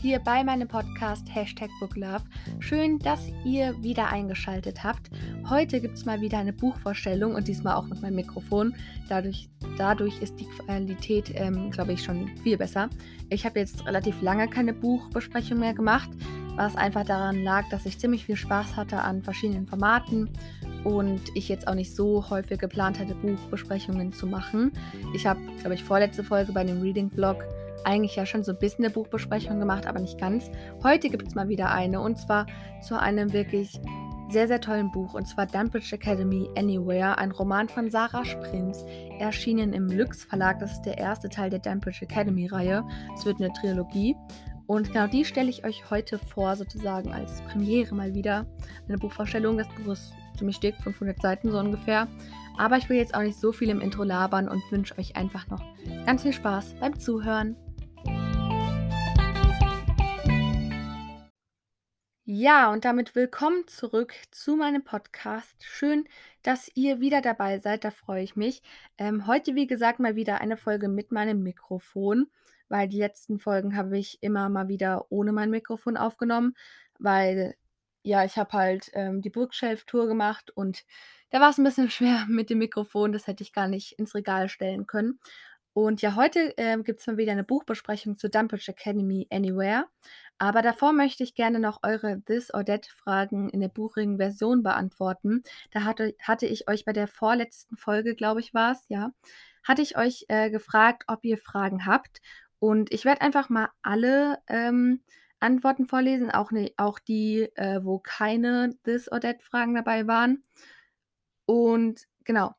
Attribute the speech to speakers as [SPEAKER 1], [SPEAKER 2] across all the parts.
[SPEAKER 1] hier bei meinem Podcast Hashtag Booklove. Schön, dass ihr wieder eingeschaltet habt. Heute gibt es mal wieder eine Buchvorstellung und diesmal auch mit meinem Mikrofon. Dadurch, dadurch ist die Qualität, ähm, glaube ich, schon viel besser. Ich habe jetzt relativ lange keine Buchbesprechung mehr gemacht, was einfach daran lag, dass ich ziemlich viel Spaß hatte an verschiedenen Formaten und ich jetzt auch nicht so häufig geplant hatte, Buchbesprechungen zu machen. Ich habe, glaube ich, vorletzte Folge bei dem Reading Vlog eigentlich ja schon so ein bisschen eine Buchbesprechung gemacht, aber nicht ganz. Heute gibt es mal wieder eine und zwar zu einem wirklich sehr, sehr tollen Buch und zwar Dumbridge Academy Anywhere, ein Roman von Sarah Sprins, erschienen im Lux Verlag. Das ist der erste Teil der Dumbridge Academy Reihe. Es wird eine Trilogie und genau die stelle ich euch heute vor, sozusagen als Premiere mal wieder. Eine Buchvorstellung. Das Buch ist ziemlich dick, 500 Seiten so ungefähr. Aber ich will jetzt auch nicht so viel im Intro labern und wünsche euch einfach noch ganz viel Spaß beim Zuhören. Ja, und damit willkommen zurück zu meinem Podcast. Schön, dass ihr wieder dabei seid, da freue ich mich. Ähm, heute, wie gesagt, mal wieder eine Folge mit meinem Mikrofon, weil die letzten Folgen habe ich immer mal wieder ohne mein Mikrofon aufgenommen, weil ja, ich habe halt ähm, die Bookshelf-Tour gemacht und da war es ein bisschen schwer mit dem Mikrofon. Das hätte ich gar nicht ins Regal stellen können. Und ja, heute ähm, gibt es mal wieder eine Buchbesprechung zu Dumbridge Academy Anywhere. Aber davor möchte ich gerne noch eure This or That Fragen in der buchigen Version beantworten. Da hatte, hatte ich euch bei der vorletzten Folge, glaube ich, war es, ja, hatte ich euch äh, gefragt, ob ihr Fragen habt. Und ich werde einfach mal alle ähm, Antworten vorlesen, auch, ne, auch die, äh, wo keine This or That Fragen dabei waren. Und genau.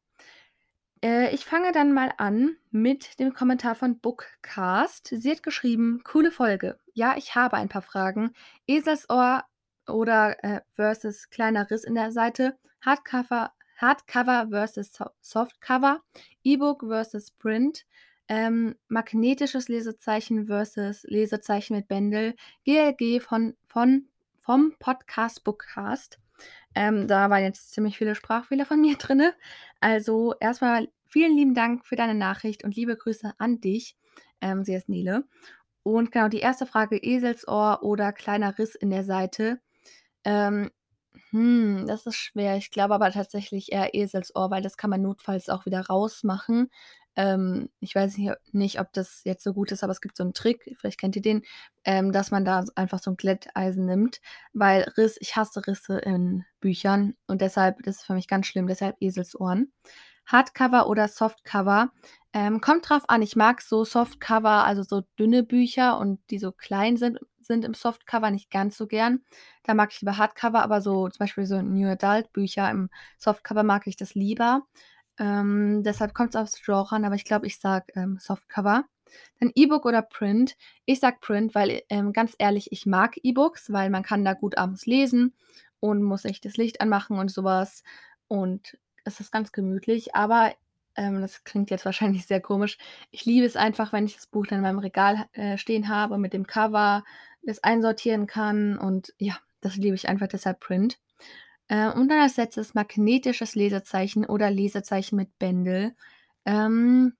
[SPEAKER 1] Äh, ich fange dann mal an mit dem Kommentar von Bookcast. Sie hat geschrieben, coole Folge. Ja, ich habe ein paar Fragen. Eselsohr oder äh, versus kleiner Riss in der Seite. Hardcover, Hardcover versus Softcover. E-Book versus Print ähm, magnetisches Lesezeichen versus Lesezeichen mit Bändel, GLG von, von, vom Podcast Bookcast. Ähm, da waren jetzt ziemlich viele Sprachfehler von mir drin. Also erstmal vielen lieben Dank für deine Nachricht und liebe Grüße an dich. Ähm, sie ist Nele. Und genau, die erste Frage, Eselsohr oder kleiner Riss in der Seite. Ähm, hm, das ist schwer. Ich glaube aber tatsächlich eher Eselsohr, weil das kann man notfalls auch wieder rausmachen. Ähm, ich weiß nicht, ob das jetzt so gut ist, aber es gibt so einen Trick, vielleicht kennt ihr den, ähm, dass man da einfach so ein Glätteisen nimmt, weil Riss, ich hasse Risse in Büchern und deshalb, das ist für mich ganz schlimm, deshalb Eselsohren. Hardcover oder Softcover. Ähm, kommt drauf an, ich mag so Softcover, also so dünne Bücher und die so klein sind, sind im Softcover nicht ganz so gern. Da mag ich lieber Hardcover, aber so zum Beispiel so New Adult Bücher im Softcover mag ich das lieber. Ähm, deshalb kommt es aufs Genre an, aber ich glaube, ich sage ähm, Softcover. Dann E-Book oder Print. Ich sage Print, weil ähm, ganz ehrlich, ich mag E-Books, weil man kann da gut abends lesen und muss nicht das Licht anmachen und sowas. Und es ist ganz gemütlich, aber ähm, das klingt jetzt wahrscheinlich sehr komisch. Ich liebe es einfach, wenn ich das Buch dann in meinem Regal äh, stehen habe, mit dem Cover das einsortieren kann und ja, das liebe ich einfach, deshalb Print. Äh, und dann als letztes magnetisches Lesezeichen oder Lesezeichen mit Bändel. Ähm,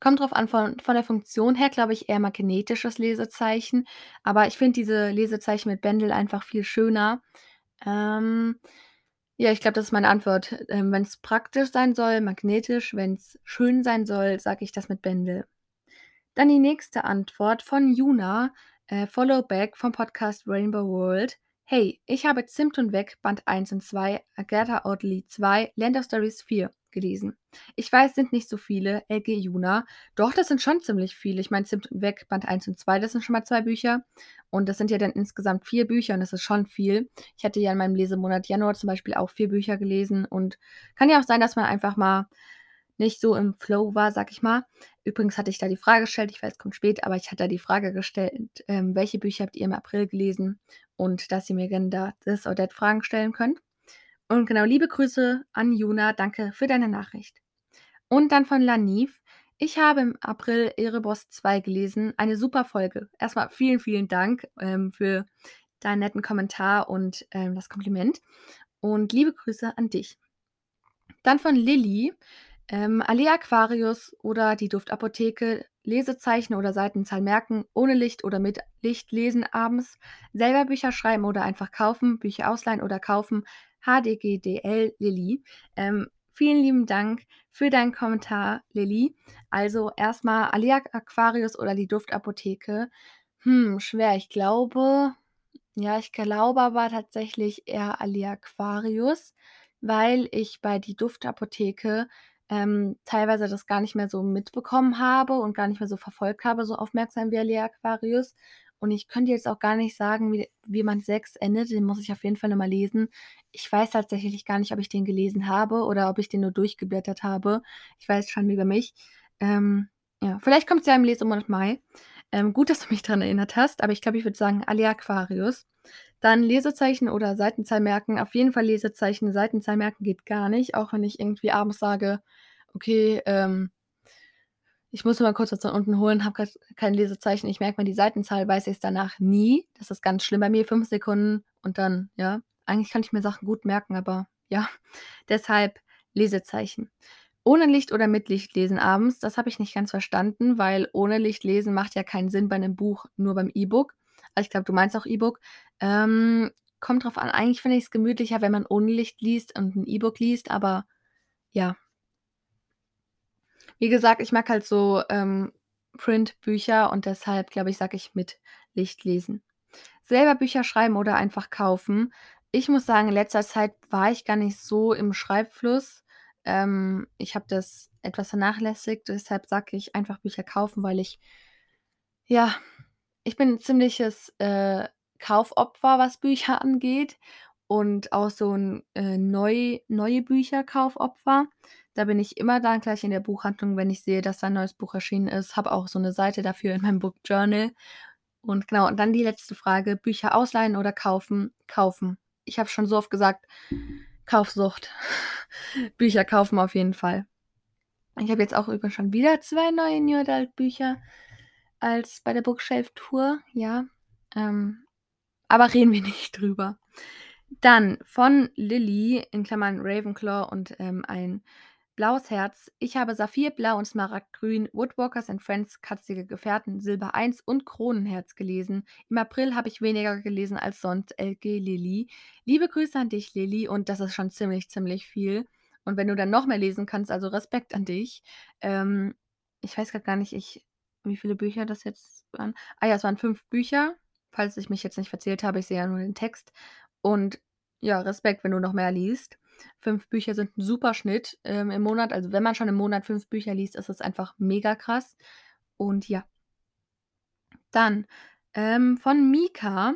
[SPEAKER 1] kommt drauf an, von, von der Funktion her glaube ich eher magnetisches Lesezeichen. Aber ich finde diese Lesezeichen mit Bändel einfach viel schöner. Ähm, ja, ich glaube, das ist meine Antwort. Ähm, wenn es praktisch sein soll, magnetisch. Wenn es schön sein soll, sage ich das mit Bändel. Dann die nächste Antwort von Juna, äh, Followback vom Podcast Rainbow World. Hey, ich habe Zimt und Weg, Band 1 und 2, Agatha Audley 2, Land of Stories 4 gelesen. Ich weiß, sind nicht so viele, LG Juna. Doch, das sind schon ziemlich viele. Ich meine, Zimt und Weg, Band 1 und 2, das sind schon mal zwei Bücher. Und das sind ja dann insgesamt vier Bücher und das ist schon viel. Ich hatte ja in meinem Lesemonat Januar zum Beispiel auch vier Bücher gelesen. Und kann ja auch sein, dass man einfach mal nicht so im Flow war, sag ich mal. Übrigens hatte ich da die Frage gestellt, ich weiß, es kommt spät, aber ich hatte da die Frage gestellt, ähm, welche Bücher habt ihr im April gelesen und dass ihr mir gerne da das oder das Fragen stellen könnt. Und genau, liebe Grüße an Juna, danke für deine Nachricht. Und dann von Laniv. Ich habe im April Erebos 2 gelesen. Eine super Folge. Erstmal vielen, vielen Dank ähm, für deinen netten Kommentar und ähm, das Kompliment. Und liebe Grüße an dich. Dann von Lilly. Ähm, Allee Aquarius oder die Duftapotheke, Lesezeichen oder Seitenzahl merken, ohne Licht oder mit Licht lesen abends, selber Bücher schreiben oder einfach kaufen, Bücher ausleihen oder kaufen, HDGDL Lilly. Ähm, vielen lieben Dank für deinen Kommentar, Lilly. Also erstmal Allee Aquarius oder die Duftapotheke. Hm, schwer. Ich glaube, ja, ich glaube aber tatsächlich eher Allee Aquarius, weil ich bei die Duftapotheke ähm, teilweise das gar nicht mehr so mitbekommen habe und gar nicht mehr so verfolgt habe, so aufmerksam wie Alea Aquarius. Und ich könnte jetzt auch gar nicht sagen, wie, wie man 6 endet. Den muss ich auf jeden Fall nochmal lesen. Ich weiß tatsächlich gar nicht, ob ich den gelesen habe oder ob ich den nur durchgeblättert habe. Ich weiß schon über mich. Ähm, ja, vielleicht kommt es ja im Lesemonat Mai. Ähm, gut, dass du mich daran erinnert hast, aber ich glaube, ich würde sagen Alea Aquarius. Dann Lesezeichen oder Seitenzahl merken. Auf jeden Fall Lesezeichen. Seitenzahl merken geht gar nicht, auch wenn ich irgendwie abends sage, okay, ähm, ich muss mal kurz was von unten holen, habe kein Lesezeichen. Ich merke mal die Seitenzahl, weiß ich es danach nie. Das ist ganz schlimm bei mir. Fünf Sekunden und dann, ja. Eigentlich kann ich mir Sachen gut merken, aber ja. Deshalb Lesezeichen. Ohne Licht oder mit Licht lesen abends, das habe ich nicht ganz verstanden, weil ohne Licht lesen macht ja keinen Sinn bei einem Buch, nur beim E-Book. Also ich glaube, du meinst auch E-Book. Ähm, kommt drauf an. Eigentlich finde ich es gemütlicher, wenn man ohne Licht liest und ein E-Book liest, aber ja. Wie gesagt, ich mag halt so ähm, Printbücher und deshalb, glaube ich, sage ich mit Licht lesen. Selber Bücher schreiben oder einfach kaufen. Ich muss sagen, in letzter Zeit war ich gar nicht so im Schreibfluss. Ähm, ich habe das etwas vernachlässigt, deshalb sage ich einfach Bücher kaufen, weil ich, ja, ich bin 'n ziemliches, äh, Kaufopfer, was Bücher angeht und auch so 'n, äh, neu neue Bücher-Kaufopfer. Da bin ich immer dann gleich in der Buchhandlung, wenn ich sehe, dass da 'n neues Buch erschienen ist. Habe auch so 'ne Seite dafür in meinem Book Journal. Und genau, und dann die letzte Frage: Bücher ausleihen oder kaufen? Kaufen. Ich habe schon so oft gesagt, Kaufsucht. Bücher kaufen auf jeden Fall. Ich habe jetzt auch übrigens schon wieder 2 neue New Adult Bücher als bei der Bookshelf Tour, ja. Ähm, aber reden wir nicht drüber. Dann von Lilly in Klammern Ravenclaw und, ähm, ein blaues Herz. Ich habe Saphirblau und Smaragdgrün, Woodwalkers and Friends, Katzige Gefährten, Silber 1 und Kronenherz gelesen. Im April habe ich weniger gelesen als sonst. LG Lilly. Liebe Grüße an dich, Lilly, und das ist schon ziemlich, ziemlich viel. Und wenn du dann noch mehr lesen kannst, also Respekt an dich. Ähm, ich weiß grad gar nicht, ich wie viele Bücher das jetzt waren. Ah ja, es waren 5 Bücher, falls ich mich jetzt nicht verzählt habe. Ich sehe ja nur den Text. Und ja, Respekt, wenn du noch mehr liest. 5 Bücher sind 'n super Schnitt, ähm, im Monat. Also, wenn man schon im Monat 5 Bücher liest, ist das einfach mega krass. Und ja. Dann, ähm, von Mika: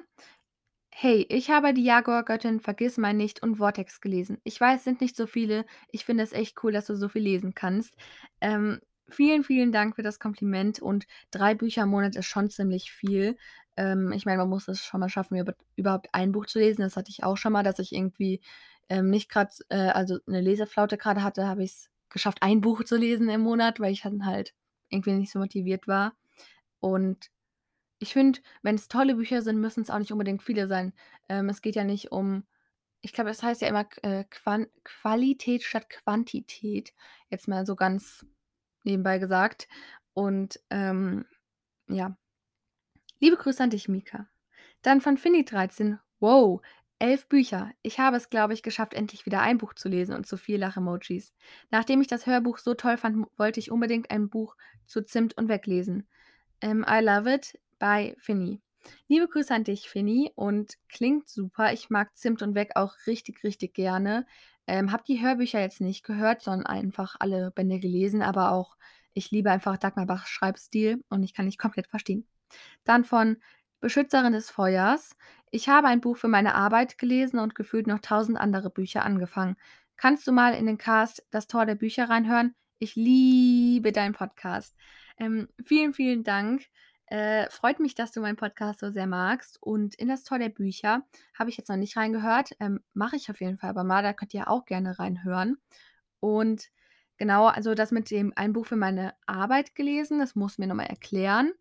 [SPEAKER 1] „Hey, ich habe die Jaguar-Göttin, Vergissmeinnicht und Vortex gelesen. Ich weiß, es sind nicht so viele. Ich finde es echt cool, dass du so viel lesen kannst.“ Ähm, vielen, vielen Dank für das Kompliment und 3 Bücher im Monat ist schon ziemlich viel. Ähm, ich meine, man muss es schon mal schaffen, über überhaupt ein Buch zu lesen. Das hatte ich auch schon mal, dass ich irgendwie, ähm, nicht grad äh, also 'ne Leseflaute grade hatte, habe ich's geschafft, ein Buch zu lesen im Monat, weil ich dann halt irgendwie nicht so motiviert war. Und ich finde, wenn's tolle Bücher sind, müssen's auch nicht unbedingt viele sein. Ähm, es geht ja nicht um ich glaube, es heißt ja immer äh, Qualität statt Quantität, jetzt mal so ganz nebenbei gesagt. Und, ähm, ja. Liebe Grüße an dich, Mika. Dann von Finny13: „Wow, 11 Bücher. Ich habe es, glaube ich, geschafft, endlich wieder ein Buch zu lesen und zu viel Lach-Emojis. Nachdem ich das Hörbuch so toll fand, wollte ich unbedingt ein Buch zu Zimt und Weg lesen. Ähm, I love it“ bei Finny. Liebe Grüße an dich, Finny, und klingt super. Ich mag Zimt und Weg auch richtig, richtig gerne. Ähm, habe die Hörbücher jetzt nicht gehört, sondern einfach alle Bände gelesen, aber auch ich liebe einfach Dagmar Bachs Schreibstil und ich kann dich komplett verstehen. Dann von Beschützerin des Feuers: „Ich habe ein Buch für meine Arbeit gelesen und gefühlt noch 1.000 andere Bücher angefangen. Kannst du mal in den Cast „Das Tor der Bücher“ reinhören? Ich liebe deinen Podcast.“ Ähm, vielen, vielen Dank. Äh, freut mich, dass du meinen Podcast so sehr magst. Und in „Das Tor der Bücher“ habe ich jetzt noch nicht reingehört, ähm, mache ich auf jeden Fall aber mal, da könnt ihr auch gerne reinhören. Und genau, also das mit dem ein Buch für meine Arbeit gelesen, das musst du mir noch mal erklären,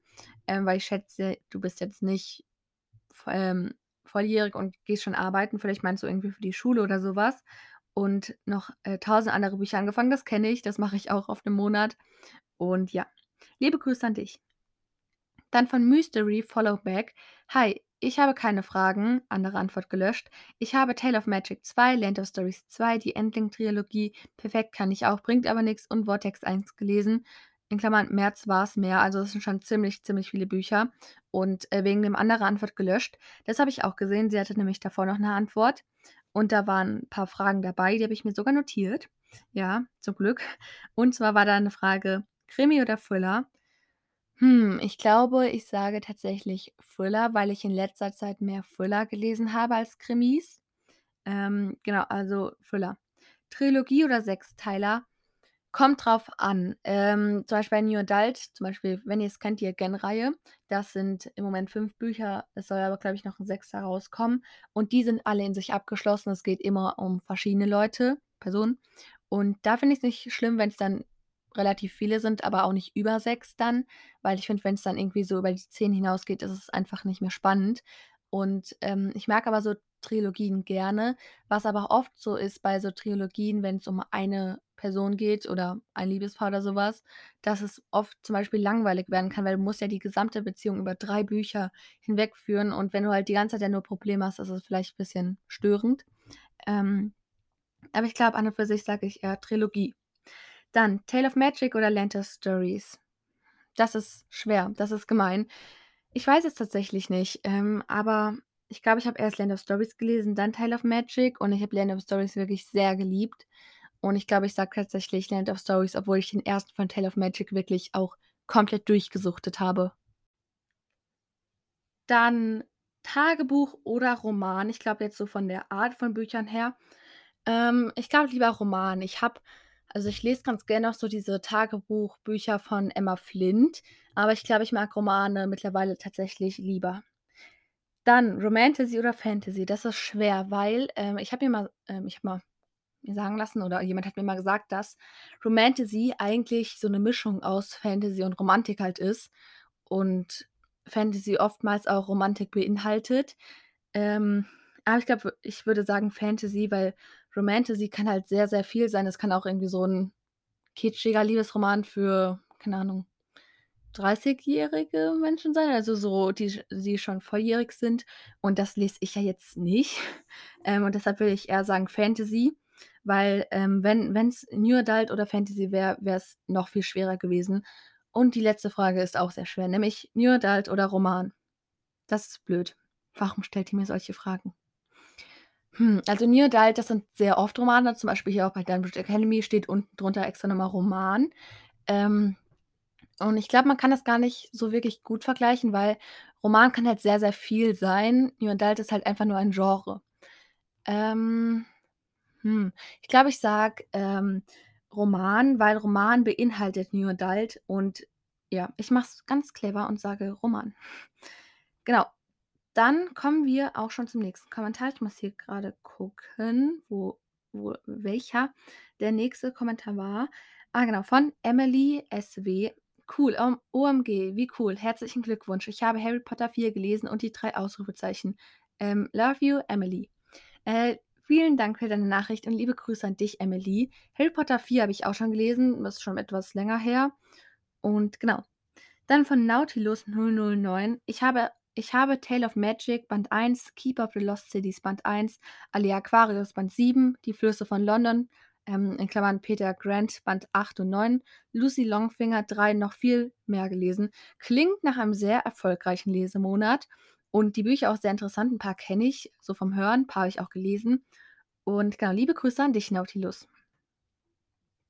[SPEAKER 1] ähm, weil ich schätze, du bist jetzt nicht ähm, volljährig und gehst schon arbeiten. Vielleicht meinst du irgendwie für die Schule oder so was. und noch, äh, 1.000 andere Bücher angefangen. Das kenne ich, das mache ich auch auf 'nem Monat. Und ja, liebe Grüße an dich. Dann von Mystery Followback: „Hi, ich habe keine Fragen“ andere Antwort gelöscht. „Ich habe Tale of Magic 2, Land of Stories 2, die Endling-Trilogie, Perfekt kann ich auch, bringt aber nix und Vortex 1 gelesen.“ In Klammern, März war's mehr, also das sind schon ziemlich, ziemlich viele Bücher und, äh, wegen dem andere Antwort gelöscht. Das habe ich auch gesehen. Sie hatte nämlich davor noch 'ne Antwort und da waren 'n paar Fragen dabei, die habe ich mir sogar notiert. Ja, zum Glück. Und zwar war da 'ne Frage: „Krimi oder Thriller?“ Hm, ich glaube, ich sage tatsächlich Thriller, weil ich in letzter Zeit mehr Thriller gelesen habe als Krimis. Ähm, genau, also Thriller. Trilogie oder Sechsteiler? Kommt drauf an. Ähm, zum Beispiel bei New Adult zum Beispiel, wenn ihr's kennt, die Again-Reihe, das sind im Moment 5 Bücher. Es soll aber, glaube ich, noch 'n 6. rauskommen und die sind alle in sich abgeschlossen. Es geht immer um verschiedene Leute Personen. Und da finde ich's nicht schlimm, wenn's dann relativ viele sind, aber auch nicht über 6 dann, weil ich finde, wenn's dann irgendwie so über die 10 hinausgeht, ist es einfach nicht mehr spannend. Und, ähm, ich mag aber so Trilogien gerne, was aber oft so ist bei so Trilogien, wenn's um eine Person geht oder ein Liebespaar oder so was, dass es oft zum Beispiel langweilig werden kann, weil du musst ja die gesamte Beziehung über 3 Bücher hinwegführen und wenn du halt die ganze Zeit ja nur Probleme hast, ist es vielleicht bisschen störend. Ähm, aber ich glaube, an und für sich sage ich eher Trilogie. Dann Tale of Magic oder Land of Stories? Das ist schwer, das ist gemein. Ich weiß es tatsächlich nicht, ähm, aber ich glaube, ich habe erst Land of Stories gelesen, dann Tale of Magic und ich habe Land of Stories wirklich sehr geliebt. Und ich glaube, ich sage tatsächlich Land of Stories, obwohl ich den 1. von Tale of Magic wirklich auch komplett durchgesuchtet habe. Dann Tagebuch oder Roman? Ich glaube jetzt so von der Art von Büchern her. Ähm, ich glaube lieber Roman. Ich habe also, ich lese ganz gerne auch so diese Tagebuchbücher von Emma Flint, aber ich glaube, ich mag Romane mittlerweile tatsächlich lieber. Dann Romantasy oder Fantasy? Das ist schwer, weil, ähm, ich habe mir mal ähm, ich habe mal mir sagen lassen oder jemand hat mir mal gesagt, dass Romantasy eigentlich so 'ne Mischung aus Fantasy und Romantik halt ist und Fantasy oftmals auch Romantik beinhaltet. Ähm, aber ich glaube, ich würde sagen Fantasy, weil Romantasy kann halt sehr, sehr viel sein. Es kann auch irgendwie so 'n kitschiger Liebesroman für, keine Ahnung, dreißigjährige Menschen sein, also so, die die schon volljährig sind und das lese ich ja jetzt nicht. Ähm, und deshalb würde ich eher sagen Fantasy, weil, ähm, wenn wenn's New Adult oder Fantasy wäre, wär's noch viel schwerer gewesen. Und die letzte Frage ist auch sehr schwer, nämlich New Adult oder Roman? Das ist blöd. Warum stellt ihr mir solche Fragen? Hm, also New Adult, das sind sehr oft Romane, zum Beispiel hier auch bei Dunbridge Academy steht unten drunter extra noch mal Roman. Ähm, und ich glaube, man kann das gar nicht so wirklich gut vergleichen, weil Roman kann halt sehr, sehr viel sein. New Adult ist halt einfach nur ein Genre. Ähm, hm, ich glaube, ich sage, ähm, Roman, weil Roman beinhaltet New Adult und ja, ich mache es ganz clever und sage Roman. Genau. Dann kommen wir auch schon zum nächsten Kommentar. Ich muss hier grade gucken, wo wo welcher der nächste Kommentar war. Ah, genau, von Emily SW. Cool, ähm, OMG, wie cool. Herzlichen Glückwunsch. Ich habe Harry Potter 4 gelesen und die 3 Ausrufezeichen. Ähm, love you, Emily. Äh, vielen Dank für deine Nachricht und liebe Grüße an dich, Emily. Harry Potter 4 habe ich auch schon gelesen, das ist schon etwas länger her. Und genau. Dann von Nautilus 009. Ich habe ich habe Tale of Magic Band 1, Keeper of the Lost Cities Band 1, Alea Aquarius Band 7, Die Flüsse von London, ähm, in Klammern Peter Grant Band 8 und 9, Lucy Longfinger 3 noch viel mehr gelesen. Klingt nach einem sehr erfolgreichen Lesemonat und die Bücher auch sehr interessant. 'N paar kenne ich so vom Hören, paar habe ich auch gelesen. Und genau, liebe Grüße an dich, Nautilus.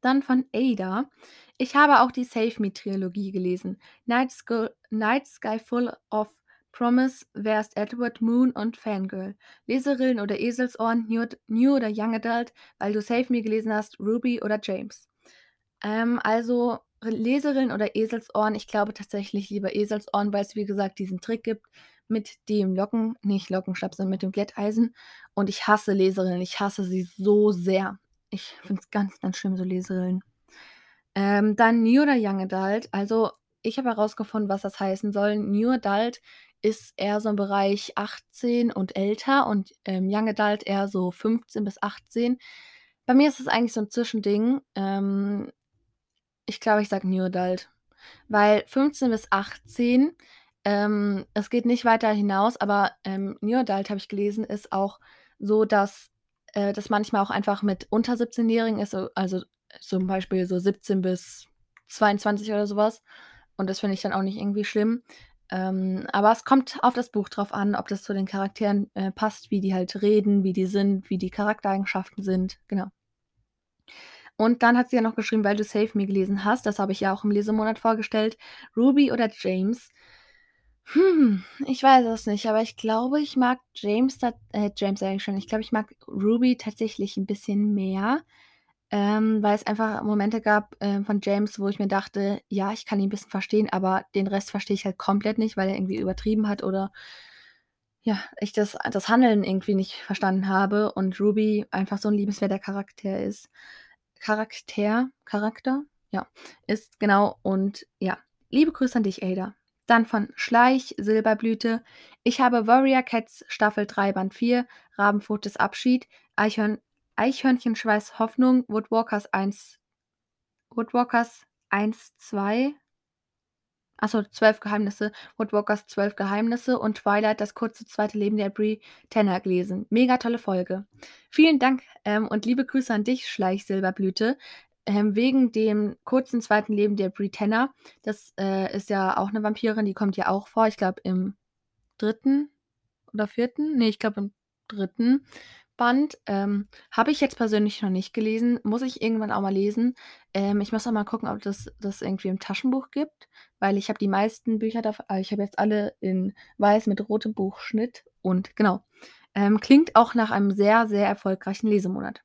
[SPEAKER 1] Dann von Ada. Ich habe auch die Save Me Trilogie gelesen. Night Sk Night Sky Full of Promise, Wer ist Edward, Moon und Fangirl. Leserillen oder Eselsohren, New New oder Young Adult, weil du Save Me gelesen hast, Ruby oder James. Ähm, also Leserillen oder Eselsohren, ich glaube tatsächlich lieber Eselsohren, weil's wie gesagt diesen Trick gibt mit dem Locken nicht Lockenstab, sondern mit dem Glätteisen. Und ich hasse Leserillen, ich hasse sie so sehr. Ich finde es ganz, ganz schlimm, so Leserillen. Ähm, dann New oder Young Adult. Also, ich habe herausgefunden, was das heißen soll. New Adult ist eher so im Bereich 18 und älter und, ähm, Young Adult eher so 15 bis 18. Bei mir ist es eigentlich so 'n Zwischending. Ähm, ich glaube, ich sage New Adult, weil 15 bis 18, ähm, es geht nicht weiter hinaus, aber, ähm, New Adult habe ich gelesen, ist auch so, dass, äh, das manchmal auch einfach mit unter Siebzehnjährigen ist, so also, zum Beispiel so 17 bis 22 oder so was. Und das finde ich dann auch nicht irgendwie schlimm. Ähm, aber es kommt auf das Buch drauf an, ob das zu den Charakteren, äh, passt, wie die halt reden, wie die sind, wie die Charaktereigenschaften sind, genau. Und dann hat sie ja noch geschrieben, weil du Save Me gelesen hast, das habe ich ja auch im Lesemonat vorgestellt. Ruby oder James? Hm, ich weiß es nicht, aber ich glaube, ich mag James äh, James sage ich schon. Ich glaube, ich mag Ruby tatsächlich 'n bisschen mehr, ähm, weil es einfach Momente gab, ähm, von James, wo ich mir dachte: „Ja, ich kann ihn 'n bisschen verstehen, aber den Rest verstehe ich halt komplett nicht, weil er irgendwie übertrieben hat oder ja, ich das das Handeln irgendwie nicht verstanden habe und Ruby einfach so 'n liebenswerter Charakter ist Charakter Charakter? Ja, ist, genau und ja. Liebe Grüße an dich, Ada. Dann von Schleich, Silberblüte: „Ich habe Warrior Cats Staffel 3, Band 4, Rabenpfotes Abschied, Eichhörn Eichhörnchenschweiß Hoffnung, Woodwalkers 1 Woodwalkers 1, 2“ ach so, „12 Geheimnisse Woodwalkers 12 Geheimnisse“ und „Twilight: Das kurze zweite Leben der Bree Tanner“ gelesen. Mega tolle Folge. Vielen Dank, ähm, und liebe Grüße an dich, Schleich, Silberblüte, ähm, wegen dem kurzen zweiten Leben der Bree Tanner. Das, äh, ist ja auch 'ne Vampirin, die kommt ja auch vor, ich glaube, im 3. oder 4.? Ne, ich glaube, im 3. Band. Ähm, habe ich jetzt persönlich noch nicht gelesen, muss ich irgendwann auch mal lesen. Ähm, ich muss auch mal gucken, ob das das irgendwie im Taschenbuch gibt, weil ich habe die meisten Bücher dav äh, ich habe jetzt alle in weiß mit rotem Buchschnitt und genau. Ähm, klingt auch nach einem sehr, sehr erfolgreichen Lesemonat.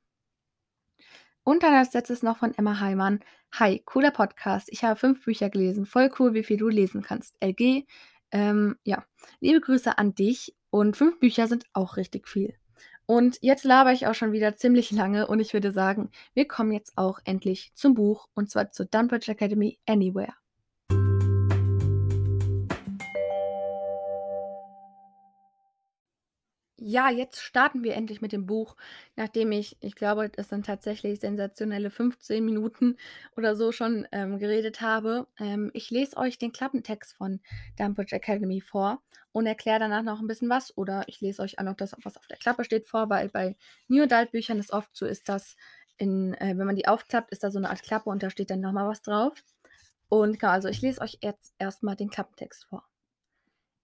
[SPEAKER 1] Und dann als Letztes noch von Emma Heimann: „Hi, cooler Podcast. Ich habe 5 Bücher gelesen. Voll cool, wie viel du lesen kannst. LG.“ Ähm, ja, liebe Grüße an dich und 5 Bücher sind auch richtig viel. Und jetzt labere ich auch schon wieder ziemlich lange und ich würde sagen, wir kommen jetzt auch endlich zum Buch und zwar zu Dunbridge Academy Anywhere. Ja, jetzt starten wir endlich mit dem Buch, nachdem ich ich glaube, das sind tatsächlich sensationelle 15 Minuten oder so schon, ähm, geredet habe. Ähm, ich lese euch den Klappentext von Dunbridge Academy vor und erkläre danach noch 'n bisschen was oder ich lese euch auch noch das, was auf der Klappe steht, vor, weil bei New Adult Büchern es oft so ist, dass in äh, wenn man die aufklappt, ist da so 'ne Art Klappe und da steht dann noch mal was drauf. Und genau, also ich lese euch jetzt erst mal den Klappentext vor.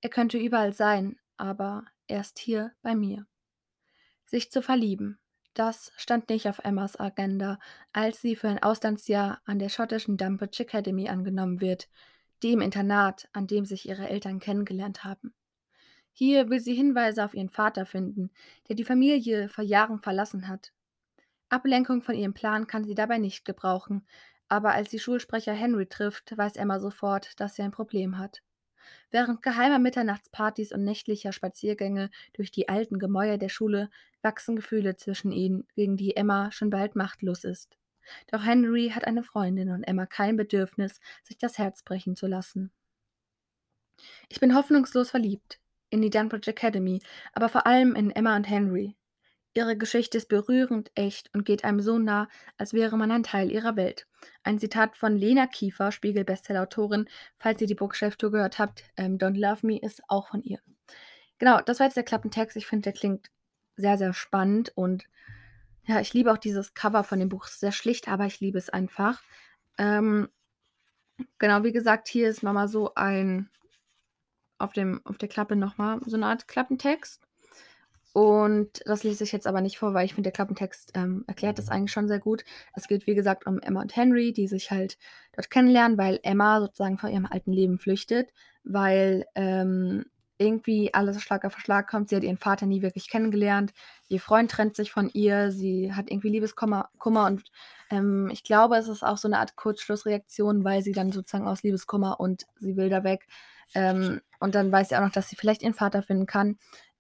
[SPEAKER 1] „Er könnte überall sein, aber er ist hier bei mir.“ Sich zu verlieben, das stand nicht auf Emmas Agenda, als sie für ein Auslandsjahr an der schottischen Dunbridge Academy angenommen wird, dem Internat, an dem sich ihre Eltern kennengelernt haben. Hier will sie Hinweise auf ihren Vater finden, der die Familie vor Jahren verlassen hat. Ablenkung von ihrem Plan kann sie dabei nicht gebrauchen, aber als sie Schulsprecher Henry trifft, weiß Emma sofort, dass sie ein Problem hat. Während geheimer Mitternachtspartys und nächtlicher Spaziergänge durch die alten Gemäuer der Schule wachsen Gefühle zwischen ihnen, gegen die Emma schon bald machtlos ist. Doch Henry hat eine Freundin und Emma kein Bedürfnis, sich das Herz brechen zu lassen. Ich bin hoffnungslos verliebt in die Dunbridge Academy, aber vor allem in Emma und Henry. Ihre Geschichte ist berührend, echt und geht einem so nah, als wäre man ein Teil ihrer Welt. Ein Zitat von Lena Kiefer, Spiegel-Bestsellerautorin, falls ihr die Bookshelf-Tour gehört habt, ähm, „Don't Love Me“ ist auch von ihr. Genau, das war jetzt der Klappentext. Ich finde, der klingt sehr, sehr spannend und ja, ich liebe auch dieses Cover von dem Buch. Sehr schlicht, aber ich liebe es einfach. Ähm, genau, wie gesagt, hier ist noch mal so ein auf dem auf der Klappe noch mal so 'ne Art Klappentext. Und das lese ich jetzt aber nicht vor, weil ich finde, der Klappentext, ähm, erklärt das eigentlich schon sehr gut. Es geht, wie gesagt, um Emma und Henry, die sich halt dort kennenlernen, weil Emma sozusagen vor ihrem alten Leben flüchtet, weil, ähm, irgendwie alles Schlag auf Schlag kommt. Sie hat ihren Vater nie wirklich kennengelernt. Ihr Freund trennt sich von ihr. Sie hat irgendwie Liebeskummer Kummer und, ähm, ich glaube, es ist auch so 'ne Art Kurzschlussreaktion, weil sie dann sozusagen aus Liebeskummer und sie will da weg. Ähm, und dann weiß sie auch noch, dass sie vielleicht ihren Vater finden kann,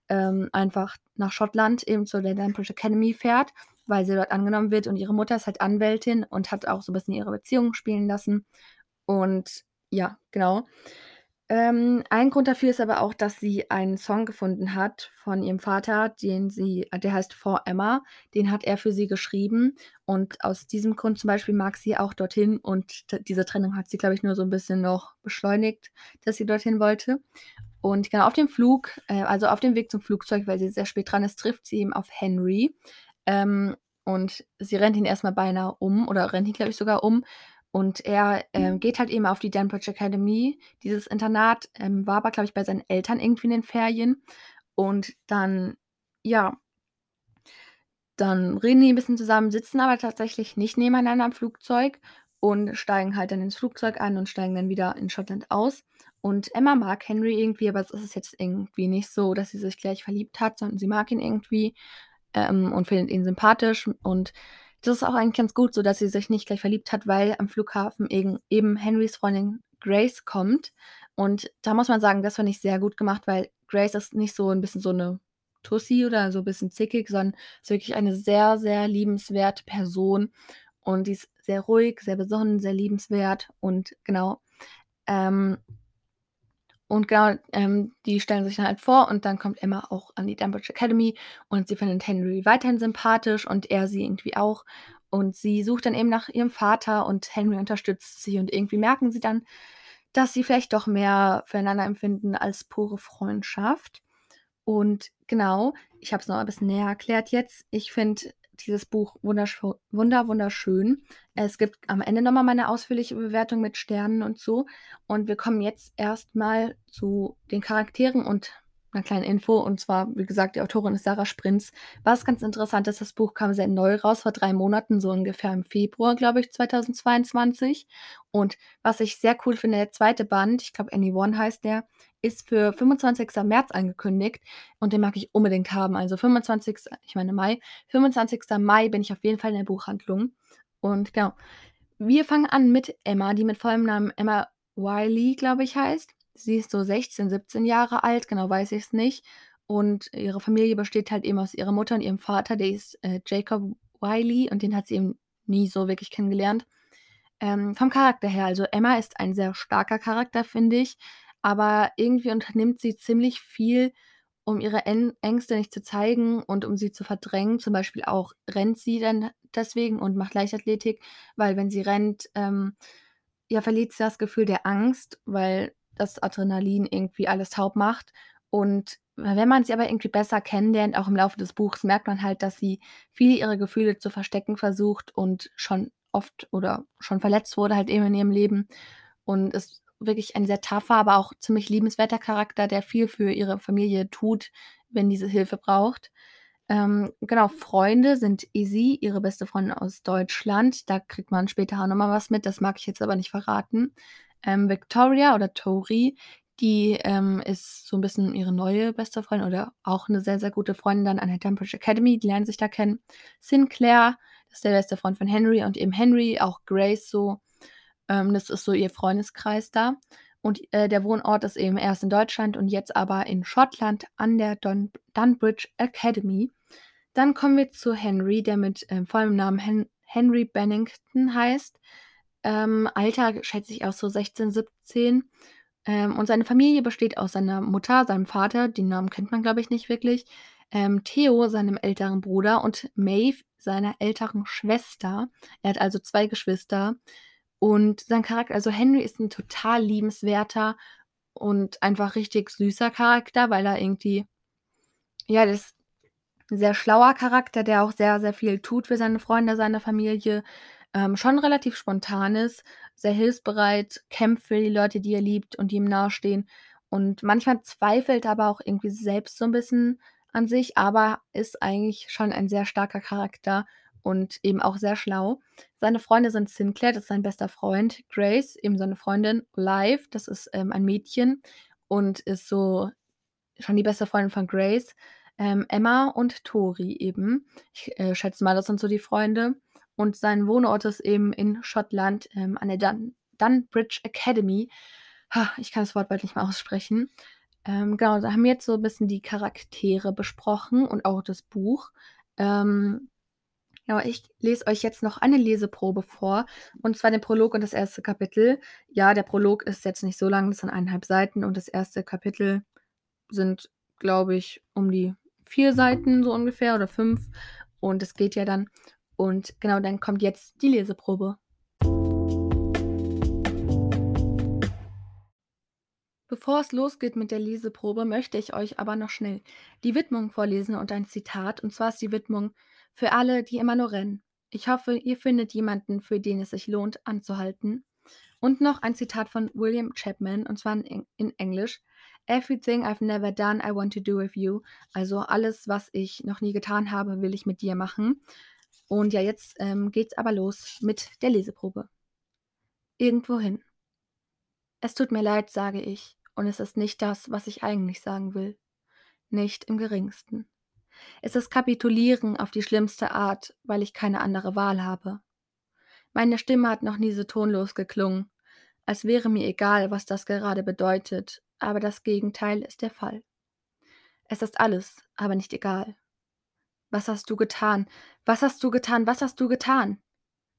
[SPEAKER 1] ähm, einfach nach Schottland eben zu der Dunbridge Academy fährt, weil sie dort angenommen wird und ihre Mutter ist halt Anwältin und hat auch so 'n bisschen ihre Beziehung spielen lassen. Und ja, genau. Ähm, ein Grund dafür ist aber auch, dass sie einen Song gefunden hat von ihrem Vater, den sie der heißt „For Emma“. Den hat er für sie geschrieben und aus diesem Grund zum Beispiel mag sie auch dorthin und diese Trennung hat sie, glaube ich, nur so 'n bisschen noch beschleunigt, dass sie dorthin wollte. Und genau, auf dem Flug äh, also auf dem Weg zum Flugzeug, weil sie sehr spät dran ist, trifft sie eben auf Henry. Ähm, und sie rennt ihn erst mal beinahe um oder rennt ihn, glaube ich, sogar um. Und er, ähm, geht halt eben auf die Dunbridge Academy. Dieses Internat, ähm, war aber, glaube ich, bei seinen Eltern irgendwie in den Ferien. Und dann, ja dann reden die 'n bisschen zusammen, sitzen aber tatsächlich nicht nebeneinander im Flugzeug und steigen halt dann ins Flugzeug ein und steigen dann wieder in Schottland aus. Und Emma mag Henry irgendwie, aber es ist jetzt irgendwie nicht so, dass sie sich gleich verliebt hat, sondern sie mag ihn irgendwie, ähm, und findet ihn sympathisch. Und das ist auch eigentlich ganz gut so, dass sie sich nicht gleich verliebt hat, weil am Flughafen egen eben Henrys Freundin Grace kommt. Und da muss man sagen, das fand ich sehr gut gemacht, weil Grace ist nicht so 'n bisschen so 'ne Tussi oder so bisschen zickig, sondern ist wirklich eine sehr, sehr liebenswerte Person. Und die ist sehr ruhig, sehr besonnen, sehr liebenswert und genau. Ähm und genau, ähm, die stellen sich dann halt vor und dann kommt Emma auch an die Dunbridge Academy und sie findet Henry weiterhin sympathisch und er sie irgendwie auch. Und sie sucht dann eben nach ihrem Vater und Henry unterstützt sie und irgendwie merken sie dann, dass sie vielleicht doch mehr füreinander empfinden als pure Freundschaft. Und genau, ich habe es noch ein bisschen näher erklärt jetzt. Ich finde dieses Buch wunderschö wunder wunderschön. Es gibt am Ende noch mal meine ausführliche Bewertung mit Sternen und so. Und wir kommen jetzt erst mal zu den Charakteren und 'ner kleinen Info. Und zwar, wie gesagt, die Autorin ist Sarah Sprintz. Was ganz interessant ist, das Buch kam sehr neu raus, vor 3 Monaten, so ungefähr im Februar, glaube ich, 2022. Und was ich sehr cool finde, der 2. Band, ich glaube Anyone heißt der, ist für 25. März angekündigt und den mag ich unbedingt haben. Also 25. ich meine Mai 25. Mai bin ich auf jeden Fall in der Buchhandlung. Und genau. Wir fangen an mit Emma, die mit vollem Namen Emma Wiley, glaube ich, heißt. Sie ist so 16, 17 Jahre alt, genau weiß ich's nicht. Und ihre Familie besteht halt eben aus ihrer Mutter und ihrem Vater, der ist, äh, Jacob Wiley und den hat sie eben nie so wirklich kennengelernt. Ähm, vom Charakter her, also Emma ist ein sehr starker Charakter, finde ich, aber irgendwie unternimmt sie ziemlich viel, um ihre Än Ängste nicht zu zeigen und um sie zu verdrängen. Zum Beispiel auch rennt sie dann deswegen und macht Leichtathletik, weil wenn sie rennt, ähm, ja, verliert sie das Gefühl der Angst, weil das Adrenalin irgendwie alles taub macht. Und wenn man sie aber irgendwie besser kennenlernt, auch im Laufe des Buchs, merkt man halt, dass sie viele ihrer Gefühle zu verstecken versucht und schon oft oder schon verletzt wurde halt eben in ihrem Leben und ist wirklich ein sehr tougher, aber auch ziemlich liebenswerter Charakter, der viel für ihre Familie tut, wenn diese Hilfe braucht. Ähm, genau, Freunde sind Izzy, ihre beste Freundin aus Deutschland. Da kriegt man später auch noch mal was mit, das mag ich jetzt aber nicht verraten. Ähm, Victoria oder Tori, die, ähm, ist so 'n bisschen ihre neue beste Freundin oder auch 'ne sehr, sehr gute Freundin dann an der Dunbridge Academy, die lernen sich da kennen. Sinclair, das ist der beste Freund von Henry und eben Henry, auch Grace so. Ähm, das ist so ihr Freundeskreis da. Und, äh, der Wohnort ist eben erst in Deutschland und jetzt aber in Schottland an der Don Dunbridge Academy. Dann kommen wir zu Henry, der mit, ähm, vollem Namen Hen Henry Bennington heißt. Ähm, Alter schätze ich auch so 16, 17. Ähm, und seine Familie besteht aus seiner Mutter, seinem Vater, den Namen kennt man, glaube ich, nicht wirklich, ähm, Theo, seinem älteren Bruder und Maeve, seiner älteren Schwester. Er hat also 2 Geschwister. Und sein Charakter also Henry ist 'n total liebenswerter und einfach richtig süßer Charakter, weil er irgendwie ja, der ist 'n sehr schlauer Charakter, der auch sehr, sehr viel tut für seine Freunde, seine Familie, ähm, schon relativ spontan ist, sehr hilfsbereit, kämpft für die Leute, die er liebt und die ihm nahestehen. Und manchmal zweifelt er aber auch irgendwie selbst so 'n bisschen an sich, aber ist eigentlich schon ein sehr starker Charakter und eben auch sehr schlau. Seine Freunde sind Sinclair, das ist sein bester Freund, Grace, eben seine Freundin, Liv, das ist, ähm, ein Mädchen und ist so schon die beste Freundin von Grace, ähm, Emma und Tori eben. Ich, äh, schätze mal, das sind so die Freunde. Und sein Wohnort ist eben in Schottland, ähm, an der Dun Dunbridge Academy. Ha, ich kann das Wort bald nicht mehr aussprechen. Ähm, genau, da haben wir jetzt so 'n bisschen die Charaktere besprochen und auch das Buch. Ähm Ja, ich lese euch jetzt noch eine Leseprobe vor, und zwar den Prolog und das erste Kapitel. Ja, der Prolog ist jetzt nicht so lang, das sind 1,5 Seiten und das erste Kapitel sind, glaube ich, um die vier Seiten so ungefähr oder fünf. Und es geht ja dann. Und genau, dann kommt jetzt die Leseprobe. Bevor es losgeht mit der Leseprobe, möchte ich euch aber noch schnell die Widmung vorlesen und ein Zitat. Und zwar ist die Widmung für alle, die immer nur rennen. Ich hoffe, ihr findet jemanden, für den es sich lohnt, anzuhalten. Und noch ein Zitat von William Chapman, und zwar in, in Englisch. Everything I've never done, I want to do with you. Also alles, was ich noch nie getan habe, will ich mit dir machen. Und ja, jetzt ähm, geht's aber los mit der Leseprobe. Irgendwohin. Es tut mir leid, sage ich, und es ist nicht das, was ich eigentlich sagen will. Nicht im geringsten. Es ist Kapitulieren auf die schlimmste Art, weil ich keine andere Wahl habe. Meine Stimme hat noch nie so tonlos geklungen, als wäre mir egal, was das gerade bedeutet, aber das Gegenteil ist der Fall. Es ist alles, aber nicht egal. Was hast du getan? Was hast du getan? Was hast du getan?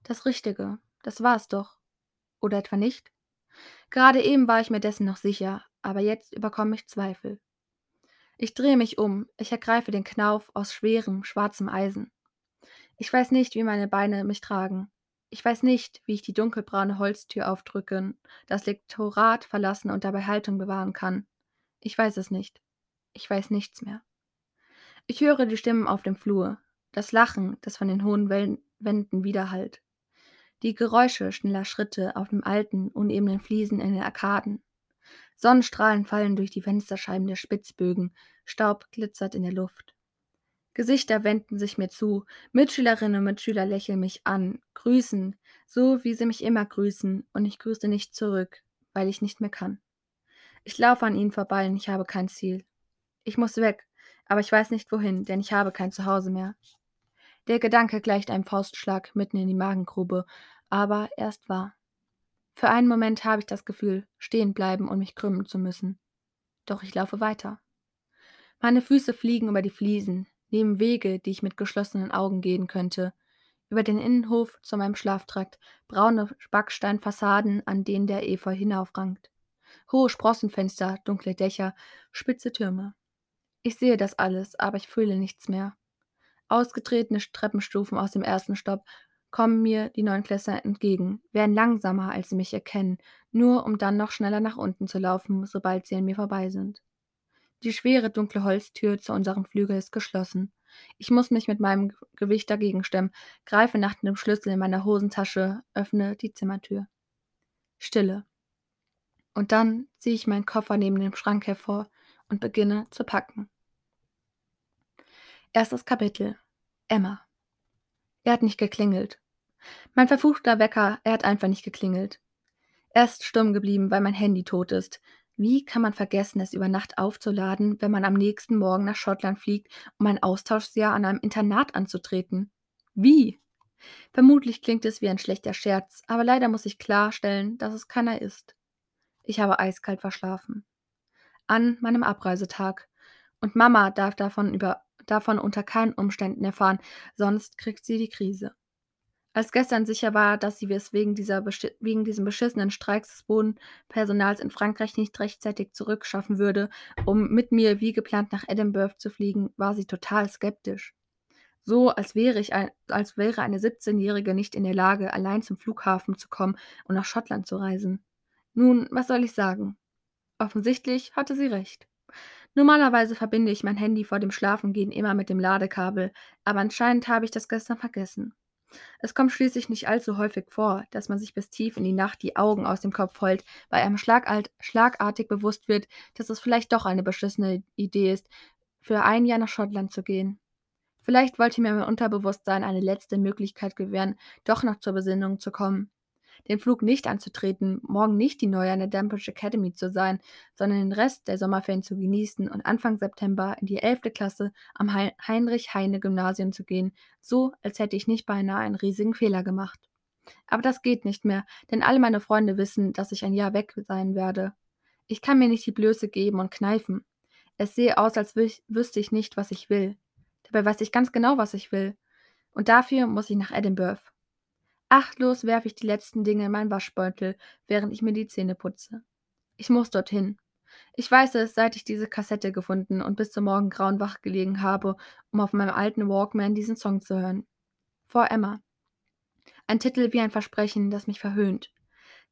[SPEAKER 1] Das Richtige, das war es doch. Oder etwa nicht? Gerade eben war ich mir dessen noch sicher, aber jetzt überkomme ich Zweifel. Ich drehe mich um, ich ergreife den Knauf aus schwerem, schwarzem Eisen. Ich weiß nicht, wie meine Beine mich tragen. Ich weiß nicht, wie ich die dunkelbraune Holztür aufdrücken, das Lektorat verlassen und dabei Haltung bewahren kann. Ich weiß es nicht. Ich weiß nichts mehr. Ich höre die Stimmen auf dem Flur, das Lachen, das von den hohen Wänden widerhallt, die Geräusche schneller Schritte auf dem alten, unebenen Fliesen in den Arkaden, Sonnenstrahlen fallen durch die Fensterscheiben der Spitzbögen, Staub glitzert in der Luft. Gesichter wenden sich mir zu, Mitschülerinnen und Mitschüler lächeln mich an, grüßen, so wie sie mich immer grüßen, und ich grüße nicht zurück, weil ich nicht mehr kann. Ich laufe an ihnen vorbei und ich habe kein Ziel. Ich muss weg, aber ich weiß nicht wohin, denn ich habe kein Zuhause mehr. Der Gedanke gleicht einem Faustschlag mitten in die Magengrube, aber er ist wahr. Für einen Moment habe ich das Gefühl, stehen bleiben und mich krümmen zu müssen. Doch ich laufe weiter. Meine Füße fliegen über die Fliesen, nehmen Wege, die ich mit geschlossenen Augen gehen könnte, über den Innenhof zu meinem Schlaftrakt, braune Backsteinfassaden, an denen der Efeu hinaufrankt. Hohe Sprossenfenster, dunkle Dächer, spitze Türme. Ich sehe das alles, aber ich fühle nichts mehr. Ausgetretene Treppenstufen aus dem ersten Stock kommen mir die Neunklässler entgegen, werden langsamer, als sie mich erkennen, nur um dann noch schneller nach unten zu laufen, sobald sie an mir vorbei sind. Die schwere, dunkle Holztür zu unserem Flügel ist geschlossen. Ich muss mich mit meinem Gewicht dagegen stemmen, greife nach dem Schlüssel in meiner Hosentasche, öffne die Zimmertür. Stille. Und dann ziehe ich meinen Koffer neben dem Schrank hervor und beginne zu packen. Erstes Kapitel. Emma. Er hat nicht geklingelt. Mein verfluchter Wecker, er hat einfach nicht geklingelt. Er ist stumm geblieben, weil mein Handy tot ist. Wie kann man vergessen, es über Nacht aufzuladen, wenn man am nächsten Morgen nach Schottland fliegt, um ein Austauschjahr an einem Internat anzutreten? Wie? Vermutlich klingt es wie ein schlechter Scherz, aber leider muss ich klarstellen, dass es keiner ist. Ich habe eiskalt verschlafen. An meinem Abreisetag. Und Mama darf davon über davon unter keinen Umständen erfahren, sonst kriegt sie die Krise. Als gestern sicher war, dass sie es wegen, dieser wegen diesem beschissenen Streiks des Bodenpersonals in Frankreich nicht rechtzeitig zurückschaffen würde, um mit mir wie geplant nach Edinburgh zu fliegen, war sie total skeptisch. So, als wäre, ich ein, als wäre eine 17-Jährige nicht in der Lage, allein zum Flughafen zu kommen und nach Schottland zu reisen. Nun, was soll ich sagen? Offensichtlich hatte sie recht. Normalerweise verbinde ich mein Handy vor dem Schlafengehen immer mit dem Ladekabel, aber anscheinend habe ich das gestern vergessen. Es kommt schließlich nicht allzu häufig vor, dass man sich bis tief in die Nacht die Augen aus dem Kopf heult, weil einem schlagartig bewusst wird, dass es vielleicht doch eine beschissene Idee ist, für ein Jahr nach Schottland zu gehen. Vielleicht wollte mir mein Unterbewusstsein eine letzte Möglichkeit gewähren, doch noch zur Besinnung zu kommen den Flug nicht anzutreten, morgen nicht die Neue an der Dampage Academy zu sein, sondern den Rest der Sommerferien zu genießen und Anfang September in die 11. Klasse am Heinrich-Heine-Gymnasium zu gehen, so als hätte ich nicht beinahe einen riesigen Fehler gemacht. Aber das geht nicht mehr, denn alle meine Freunde wissen, dass ich ein Jahr weg sein werde. Ich kann mir nicht die Blöße geben und kneifen. Es sehe aus, als wüsste ich nicht, was ich will. Dabei weiß ich ganz genau, was ich will. Und dafür muss ich nach Edinburgh. Achtlos werfe ich die letzten Dinge in meinen Waschbeutel, während ich mir die Zähne putze. Ich muss dorthin. Ich weiß es, seit ich diese Kassette gefunden und bis zum Morgengrauen wach gelegen habe, um auf meinem alten Walkman diesen Song zu hören. For Emma. Ein Titel wie ein Versprechen, das mich verhöhnt.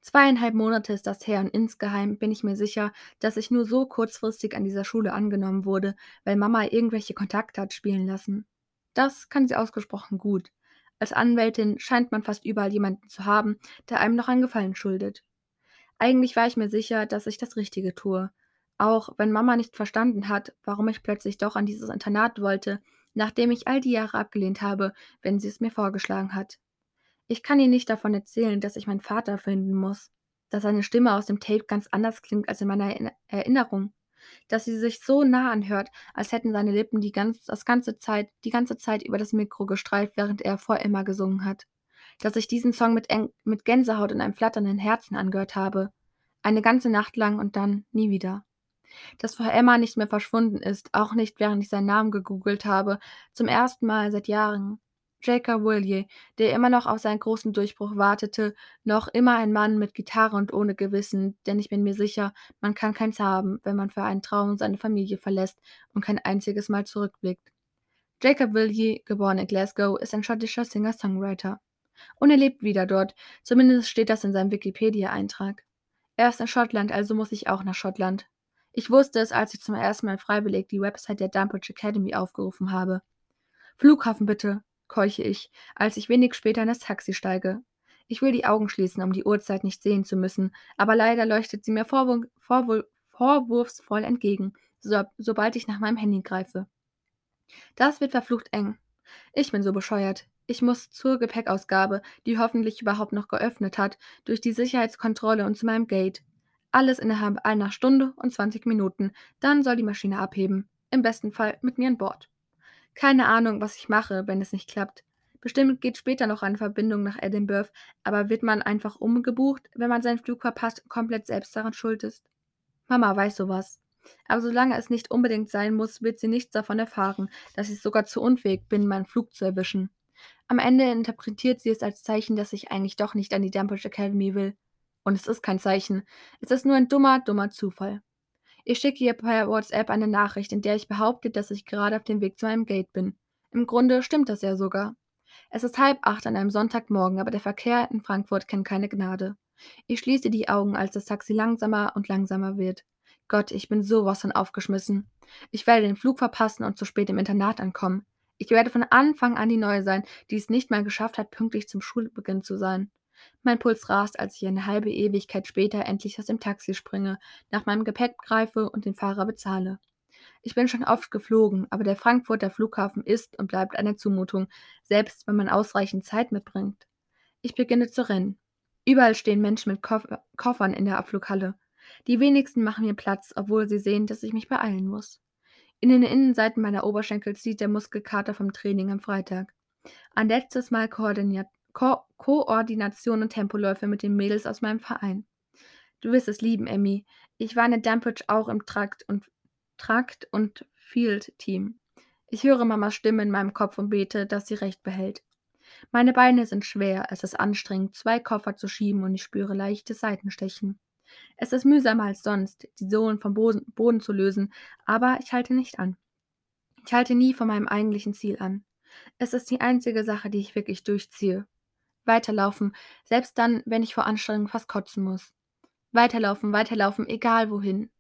[SPEAKER 1] Zweieinhalb Monate ist das her und insgeheim bin ich mir sicher, dass ich nur so kurzfristig an dieser Schule angenommen wurde, weil Mama irgendwelche Kontakte hat spielen lassen. Das kann sie ausgesprochen gut. Als Anwältin scheint man fast überall jemanden zu haben, der einem noch einen Gefallen schuldet. Eigentlich war ich mir sicher, dass ich das Richtige tue. Auch wenn Mama nicht verstanden hat, warum ich plötzlich doch an dieses Internat wollte, nachdem ich all die Jahre abgelehnt habe, wenn sie es mir vorgeschlagen hat. Ich kann ihr nicht davon erzählen, dass ich meinen Vater finden muss, dass seine Stimme aus dem Tape ganz anders klingt als in meiner Erinnerung, dass sie sich so nah anhört, als hätten seine Lippen die, ganz, das ganze Zeit, die ganze Zeit über das Mikro gestreift, während er vor immer gesungen hat, dass ich diesen Song mit, mit Gänsehaut und einem flatternden Herzen angehört habe, eine ganze Nacht lang und dann nie wieder. Dass vor Emma nicht mehr verschwunden ist, auch nicht während ich seinen Namen gegoogelt habe, zum ersten Mal seit Jahren, Jacob Willier, der immer noch auf seinen großen Durchbruch wartete, noch immer ein Mann mit Gitarre und ohne Gewissen, denn ich bin mir sicher, man kann keins haben, wenn man für einen Traum seine Familie verlässt und kein einziges Mal zurückblickt. Jacob Willier, geboren in Glasgow, ist ein schottischer Singer-Songwriter. Und er lebt wieder dort, zumindest steht das in seinem Wikipedia-Eintrag. Er ist in Schottland, also muss ich auch nach Schottland. Ich wusste es, als ich zum ersten Mal freiwillig die Website der Dunbridge Academy aufgerufen habe. Flughafen bitte, keuche ich, als ich wenig später in das Taxi steige. Ich will die Augen schließen, um die Uhrzeit nicht sehen zu müssen, aber leider leuchtet sie mir vorwur vorwur vorwurfsvoll entgegen, so sobald ich nach meinem Handy greife. Das wird verflucht eng. Ich bin so bescheuert. Ich muss zur Gepäckausgabe, die hoffentlich überhaupt noch geöffnet hat, durch die Sicherheitskontrolle und zu meinem Gate. Alles innerhalb einer Stunde und 20 Minuten, dann soll die Maschine abheben. Im besten Fall mit mir an Bord. Keine Ahnung, was ich mache, wenn es nicht klappt. Bestimmt geht später noch eine Verbindung nach Edinburgh, aber wird man einfach umgebucht, wenn man seinen Flug verpasst und komplett selbst daran schuld ist? Mama weiß sowas. Aber solange es nicht unbedingt sein muss, wird sie nichts davon erfahren, dass ich sogar zu unfähig bin, meinen Flug zu erwischen. Am Ende interpretiert sie es als Zeichen, dass ich eigentlich doch nicht an die Dumbridge Academy will. Und es ist kein Zeichen. Es ist nur ein dummer, dummer Zufall. Ich schicke ihr per WhatsApp eine Nachricht, in der ich behaupte, dass ich gerade auf dem Weg zu einem Gate bin. Im Grunde stimmt das ja sogar. Es ist halb acht an einem Sonntagmorgen, aber der Verkehr in Frankfurt kennt keine Gnade. Ich schließe die Augen, als das Taxi langsamer und langsamer wird. Gott, ich bin sowas von aufgeschmissen. Ich werde den Flug verpassen und zu spät im Internat ankommen. Ich werde von Anfang an die Neue sein, die es nicht mal geschafft hat, pünktlich zum Schulbeginn zu sein. Mein Puls rast, als ich eine halbe Ewigkeit später endlich aus dem Taxi springe, nach meinem Gepäck greife und den Fahrer bezahle. Ich bin schon oft geflogen, aber der Frankfurter Flughafen ist und bleibt eine Zumutung, selbst wenn man ausreichend Zeit mitbringt. Ich beginne zu rennen. Überall stehen Menschen mit Koff Koffern in der Abflughalle. Die wenigsten machen mir Platz, obwohl sie sehen, dass ich mich beeilen muss. In den Innenseiten meiner Oberschenkel zieht der Muskelkater vom Training am Freitag. Ein letztes Mal koordiniert Ko Koordination und Tempoläufe mit den Mädels aus meinem Verein. Du wirst es lieben, Emmy. Ich war in Dampage auch im Trakt und Trakt und Field Team. Ich höre Mamas Stimme in meinem Kopf und bete, dass sie recht behält. Meine Beine sind schwer, es ist anstrengend, zwei Koffer zu schieben und ich spüre leichtes Seitenstechen. Es ist mühsamer als sonst, die Sohlen vom Boden zu lösen, aber ich halte nicht an. Ich halte nie von meinem eigentlichen Ziel an. Es ist die einzige Sache, die ich wirklich durchziehe. Weiterlaufen, selbst dann, wenn ich vor Anstrengung fast kotzen muss. Weiterlaufen, weiterlaufen, egal wohin.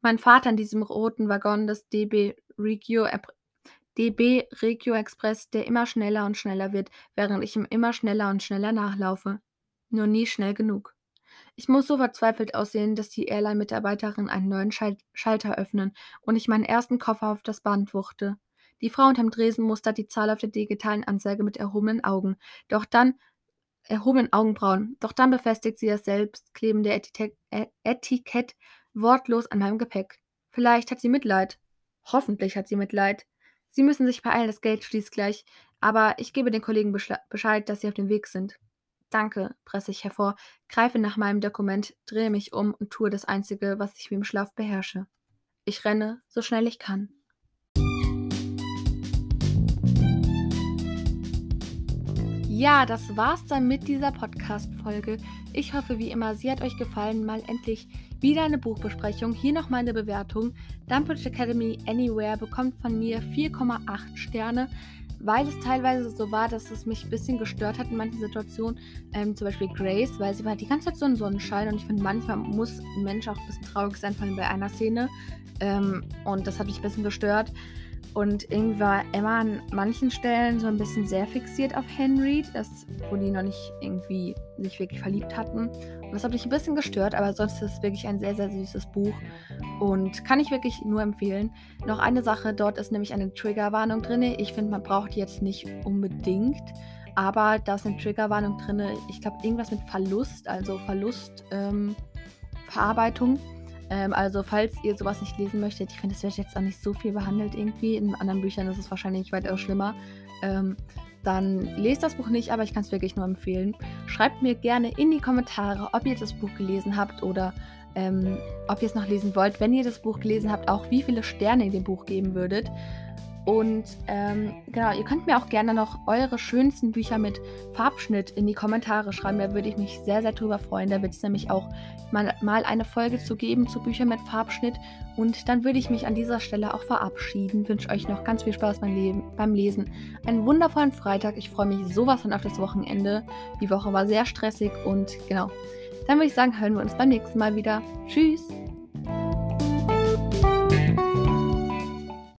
[SPEAKER 1] Mein Vater in diesem roten Waggon des DB Regio, DB Regio Express, der immer schneller und schneller wird, während ich ihm immer schneller und schneller nachlaufe. Nur nie schnell genug. Ich muss so verzweifelt aussehen, dass die Airline-Mitarbeiterin einen neuen Schal Schalter öffnen und ich meinen ersten Koffer auf das Band wuchte. Die Frau unterm Dresen mustert die Zahl auf der digitalen Anzeige mit erhobenen Augen. Doch dann erhobenen Augenbrauen, doch dann befestigt sie das selbstklebende Etikett, äh, Etikett wortlos an meinem Gepäck. Vielleicht hat sie Mitleid. Hoffentlich hat sie Mitleid. Sie müssen sich beeilen, das Geld schließt gleich, aber ich gebe den Kollegen Bescheid, dass sie auf dem Weg sind. Danke, presse ich hervor, greife nach meinem Dokument, drehe mich um und tue das Einzige, was ich wie im Schlaf beherrsche. Ich renne, so schnell ich kann. Ja, das war's dann mit dieser Podcast-Folge. Ich hoffe, wie immer, sie hat euch gefallen. Mal endlich wieder eine Buchbesprechung. Hier noch meine Bewertung. Dumbridge Academy Anywhere bekommt von mir 4,8 Sterne weil es teilweise so war, dass es mich ein bisschen gestört hat in manchen Situationen. Ähm, zum Beispiel Grace, weil sie war die ganze Zeit so ein Sonnenschein und ich finde, manchmal muss ein Mensch auch ein bisschen traurig sein, vor allem bei einer Szene. Ähm, und das hat mich ein bisschen gestört. Und irgendwie war Emma an manchen Stellen so ein bisschen sehr fixiert auf Henry, das, wo die noch nicht irgendwie sich wirklich verliebt hatten. Und das hat mich ein bisschen gestört, aber sonst ist es wirklich ein sehr, sehr süßes Buch und kann ich wirklich nur empfehlen. Noch eine Sache, dort ist nämlich eine Triggerwarnung drin. Ich finde, man braucht die jetzt nicht unbedingt, aber da ist eine Triggerwarnung drin. Ich glaube, irgendwas mit Verlust, also Verlustverarbeitung. Ähm, ähm, also, falls ihr sowas nicht lesen möchtet, ich finde, es wird jetzt auch nicht so viel behandelt irgendwie. In anderen Büchern ist es wahrscheinlich weitaus schlimmer. Ähm, dann lest das Buch nicht, aber ich kann es wirklich nur empfehlen. Schreibt mir gerne in die Kommentare, ob ihr das Buch gelesen habt oder ähm, ob ihr es noch lesen wollt. Wenn ihr das Buch gelesen habt, auch wie viele Sterne ihr dem Buch geben würdet. Und ähm, genau, ihr könnt mir auch gerne noch eure schönsten Bücher mit Farbschnitt in die Kommentare schreiben. Da würde ich mich sehr, sehr drüber freuen. Da wird es nämlich auch mal, mal eine Folge zu geben zu Büchern mit Farbschnitt. Und dann würde ich mich an dieser Stelle auch verabschieden. Wünsche euch noch ganz viel Spaß beim, Leben, beim Lesen. Einen wundervollen Freitag. Ich freue mich sowas von auf das Wochenende. Die Woche war sehr stressig und genau. Dann würde ich sagen, hören wir uns beim nächsten Mal wieder. Tschüss!